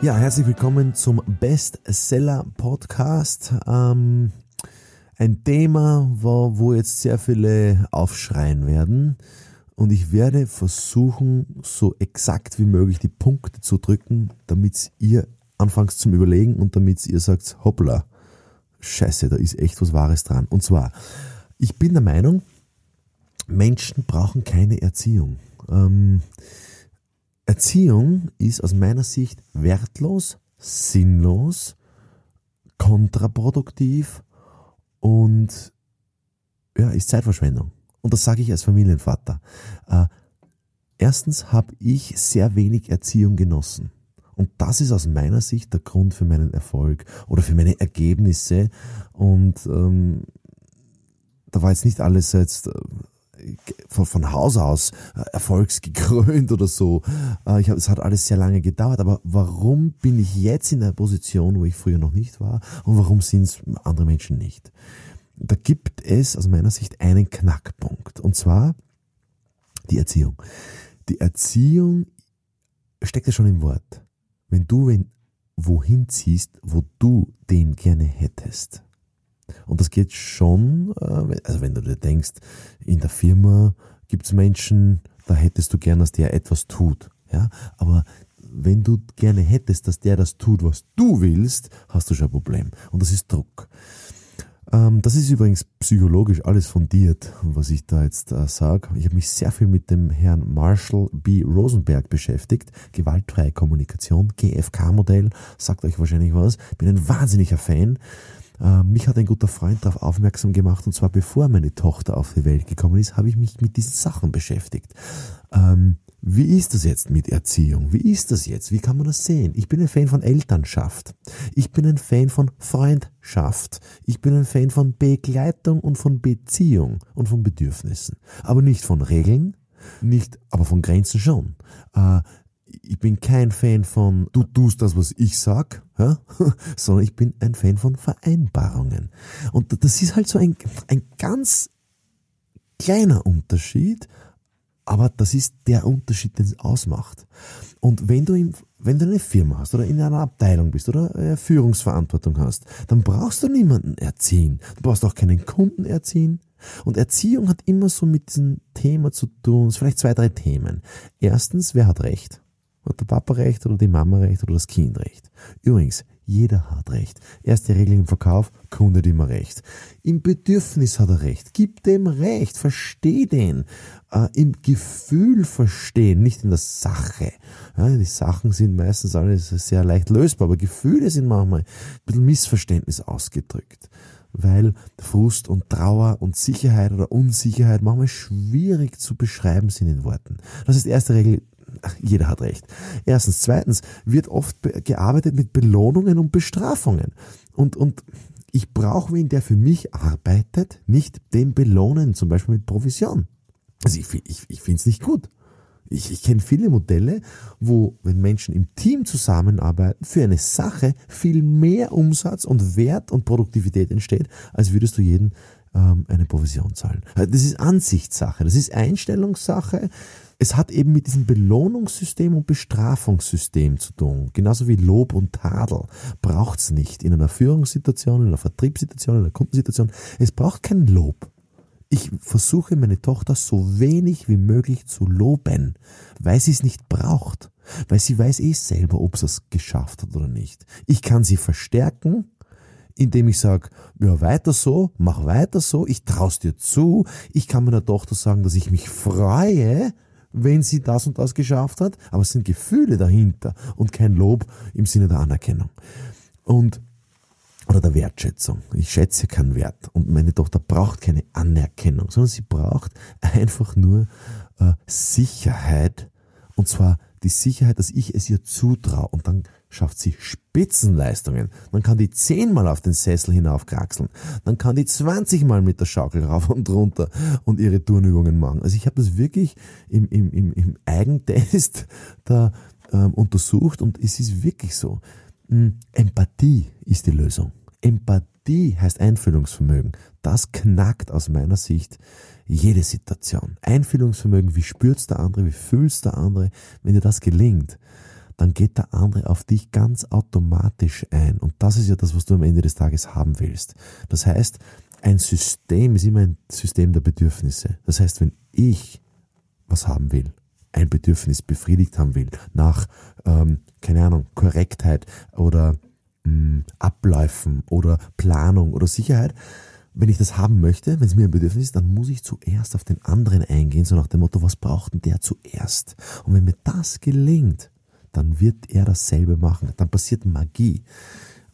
Ja, herzlich willkommen zum Bestseller Podcast. Ähm, ein Thema, wo, wo jetzt sehr viele aufschreien werden. Und ich werde versuchen, so exakt wie möglich die Punkte zu drücken, damit ihr anfangt zum Überlegen und damit ihr sagt, hoppla, scheiße, da ist echt was Wahres dran. Und zwar, ich bin der Meinung, Menschen brauchen keine Erziehung. Ähm, Erziehung ist aus meiner Sicht wertlos, sinnlos, kontraproduktiv und ja, ist Zeitverschwendung. Und das sage ich als Familienvater. Äh, erstens habe ich sehr wenig Erziehung genossen. Und das ist aus meiner Sicht der Grund für meinen Erfolg oder für meine Ergebnisse. Und ähm, da war jetzt nicht alles jetzt äh, von, von Haus aus äh, erfolgsgekrönt oder so. Äh, ich hab, es hat alles sehr lange gedauert, aber warum bin ich jetzt in der Position, wo ich früher noch nicht war und warum sind es andere Menschen nicht? Da gibt es aus meiner Sicht einen Knackpunkt und zwar die Erziehung. Die Erziehung steckt ja schon im Wort. Wenn du wenn, wohin ziehst, wo du den gerne hättest, und das geht schon, äh, also wenn du dir denkst, in der Firma gibt es Menschen, da hättest du gern, dass der etwas tut. Ja, aber wenn du gerne hättest, dass der das tut, was du willst, hast du schon ein Problem. Und das ist Druck. Ähm, das ist übrigens psychologisch alles fundiert, was ich da jetzt äh, sage. Ich habe mich sehr viel mit dem Herrn Marshall B. Rosenberg beschäftigt. Gewaltfreie Kommunikation, GFK-Modell, sagt euch wahrscheinlich was. Bin ein wahnsinniger Fan. Äh, mich hat ein guter Freund darauf aufmerksam gemacht und zwar bevor meine Tochter auf die Welt gekommen ist, habe ich mich mit diesen Sachen beschäftigt. Ähm, wie ist das jetzt mit Erziehung? Wie ist das jetzt? Wie kann man das sehen? Ich bin ein Fan von Elternschaft. Ich bin ein Fan von Freundschaft. Ich bin ein Fan von Begleitung und von Beziehung und von Bedürfnissen. Aber nicht von Regeln, nicht, aber von Grenzen schon. Äh, ich bin kein Fan von, du tust das, was ich sag, ja? sondern ich bin ein Fan von Vereinbarungen. Und das ist halt so ein, ein ganz kleiner Unterschied, aber das ist der Unterschied, den es ausmacht. Und wenn du, in, wenn du eine Firma hast oder in einer Abteilung bist oder eine Führungsverantwortung hast, dann brauchst du niemanden erziehen. Du brauchst auch keinen Kunden erziehen. Und Erziehung hat immer so mit diesem Thema zu tun, vielleicht zwei, drei Themen. Erstens, wer hat Recht? Hat der Papa recht oder die Mama recht oder das Kind recht? Übrigens, jeder hat recht. Erste Regel im Verkauf, Kunde hat immer recht. Im Bedürfnis hat er recht. Gib dem recht, versteh den. Äh, Im Gefühl verstehen, nicht in der Sache. Ja, die Sachen sind meistens alles sehr leicht lösbar, aber Gefühle sind manchmal ein bisschen Missverständnis ausgedrückt weil Frust und Trauer und Sicherheit oder Unsicherheit manchmal schwierig zu beschreiben sind in Worten. Das ist die erste Regel, jeder hat recht. Erstens. Zweitens wird oft gearbeitet mit Belohnungen und Bestrafungen. Und, und ich brauche wen, der für mich arbeitet, nicht den belohnen, zum Beispiel mit Provision. Also ich, ich, ich finde es nicht gut. Ich, ich kenne viele Modelle, wo, wenn Menschen im Team zusammenarbeiten, für eine Sache viel mehr Umsatz und Wert und Produktivität entsteht, als würdest du jeden ähm, eine Provision zahlen. Das ist Ansichtssache, das ist Einstellungssache es hat eben mit diesem Belohnungssystem und Bestrafungssystem zu tun. Genauso wie Lob und Tadel braucht es nicht in einer Führungssituation, in einer Vertriebssituation, in einer Kundensituation. Es braucht kein Lob. Ich versuche meine Tochter so wenig wie möglich zu loben, weil sie es nicht braucht, weil sie weiß eh selber, ob sie es geschafft hat oder nicht. Ich kann sie verstärken, indem ich sage, ja, weiter so, mach weiter so, ich traust dir zu, ich kann meiner Tochter sagen, dass ich mich freue, wenn sie das und das geschafft hat, aber es sind Gefühle dahinter und kein Lob im Sinne der Anerkennung. Und oder der Wertschätzung. Ich schätze keinen Wert und meine Tochter braucht keine Anerkennung, sondern sie braucht einfach nur äh, Sicherheit und zwar die Sicherheit, dass ich es ihr zutraue und dann schafft sie Spitzenleistungen. Dann kann die zehnmal auf den Sessel hinaufkraxeln. Dann kann die zwanzigmal mit der Schaukel rauf und runter und ihre Turnübungen machen. Also ich habe das wirklich im, im, im, im Eigentest da ähm, untersucht und es ist wirklich so. Hm, Empathie ist die Lösung. Empathie heißt Einfühlungsvermögen. Das knackt aus meiner Sicht jede Situation. Einfühlungsvermögen, wie spürt's der andere, wie fühlst der andere, wenn dir das gelingt, dann geht der andere auf dich ganz automatisch ein. Und das ist ja das, was du am Ende des Tages haben willst. Das heißt, ein System ist immer ein System der Bedürfnisse. Das heißt, wenn ich was haben will, ein Bedürfnis befriedigt haben will, nach, ähm, keine Ahnung, Korrektheit oder mh, mm, Abläufen oder Planung oder Sicherheit, wenn ich das haben möchte, wenn es mir ein Bedürfnis ist, dann muss ich zuerst auf den anderen eingehen, so nach dem Motto, was braucht denn der zuerst? Und wenn mir das gelingt, dann wird er dasselbe machen. Dann passiert Magie.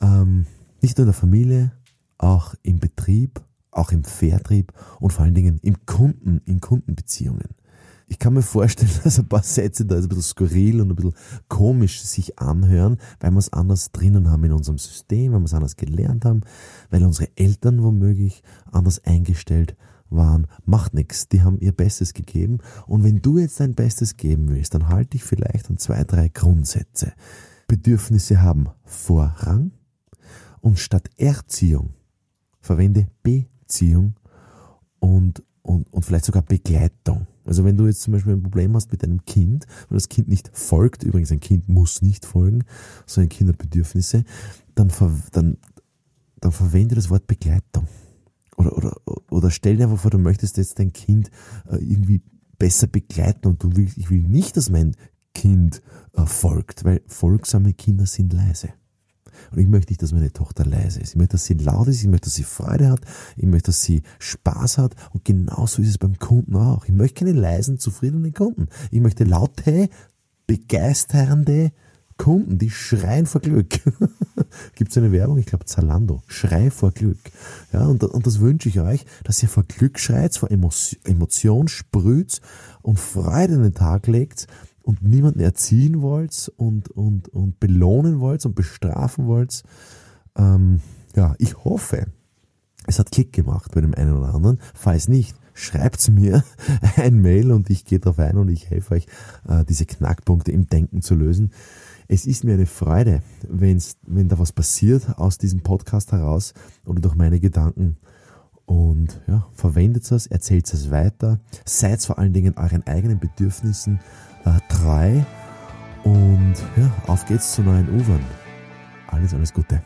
Ähm, nicht nur in der Familie, auch im Betrieb, auch im Vertrieb und vor allen Dingen im Kunden, in Kundenbeziehungen. Ich kann mir vorstellen, dass ein paar Sätze da ein bisschen skurril und ein bisschen komisch sich anhören, weil wir es anders drinnen haben in unserem System, weil wir es anders gelernt haben, weil unsere Eltern womöglich anders eingestellt waren. Macht nichts, die haben ihr Bestes gegeben. Und wenn du jetzt dein Bestes geben willst, dann halte ich vielleicht an zwei, drei Grundsätze. Bedürfnisse haben Vorrang und statt Erziehung verwende Beziehung und, und, und vielleicht sogar Begleitung. Also wenn du jetzt zum Beispiel ein Problem hast mit deinem Kind und das Kind nicht folgt, übrigens ein Kind muss nicht folgen, sondern Kind hat Bedürfnisse, dann, ver, dann, dann verwende das Wort Begleitung. Oder, oder, oder stell dir einfach vor, du möchtest jetzt dein Kind äh, irgendwie besser begleiten und du willst, ich will nicht, dass mein Kind äh, folgt, weil folgsame Kinder sind leise. Und ich möchte nicht, dass meine Tochter leise ist. Ich möchte, dass sie laut ist, ich möchte, dass sie Freude hat, ich möchte, dass sie Spaß hat. Und genauso ist es beim Kunden auch. Ich möchte keine leisen, zufriedenen Kunden. Ich möchte laute, begeisternde Kunden, die schreien vor Glück. Gibt es eine Werbung? Ich glaube Zalando. Schrei vor Glück. Ja, und, und das wünsche ich euch, dass ihr vor Glück schreit, vor Emotion, Emotion sprüht und Freude in den Tag legt und niemanden erziehen wollt und, und, und belohnen wollt und bestrafen wollt. Ähm, ja, ich hoffe, es hat Klick gemacht bei dem einen oder anderen. Falls nicht, schreibt's mir ein Mail und ich gehe darauf ein und ich helfe euch, äh, diese Knackpunkte im Denken zu lösen. Es ist mir eine Freude, wenn's, wenn da was passiert aus diesem Podcast heraus oder durch meine Gedanken. Und ja, verwendet es, erzählt es weiter, seid vor allen Dingen euren eigenen Bedürfnissen äh, treu und ja, auf geht's zu neuen Ufern. Alles, alles Gute.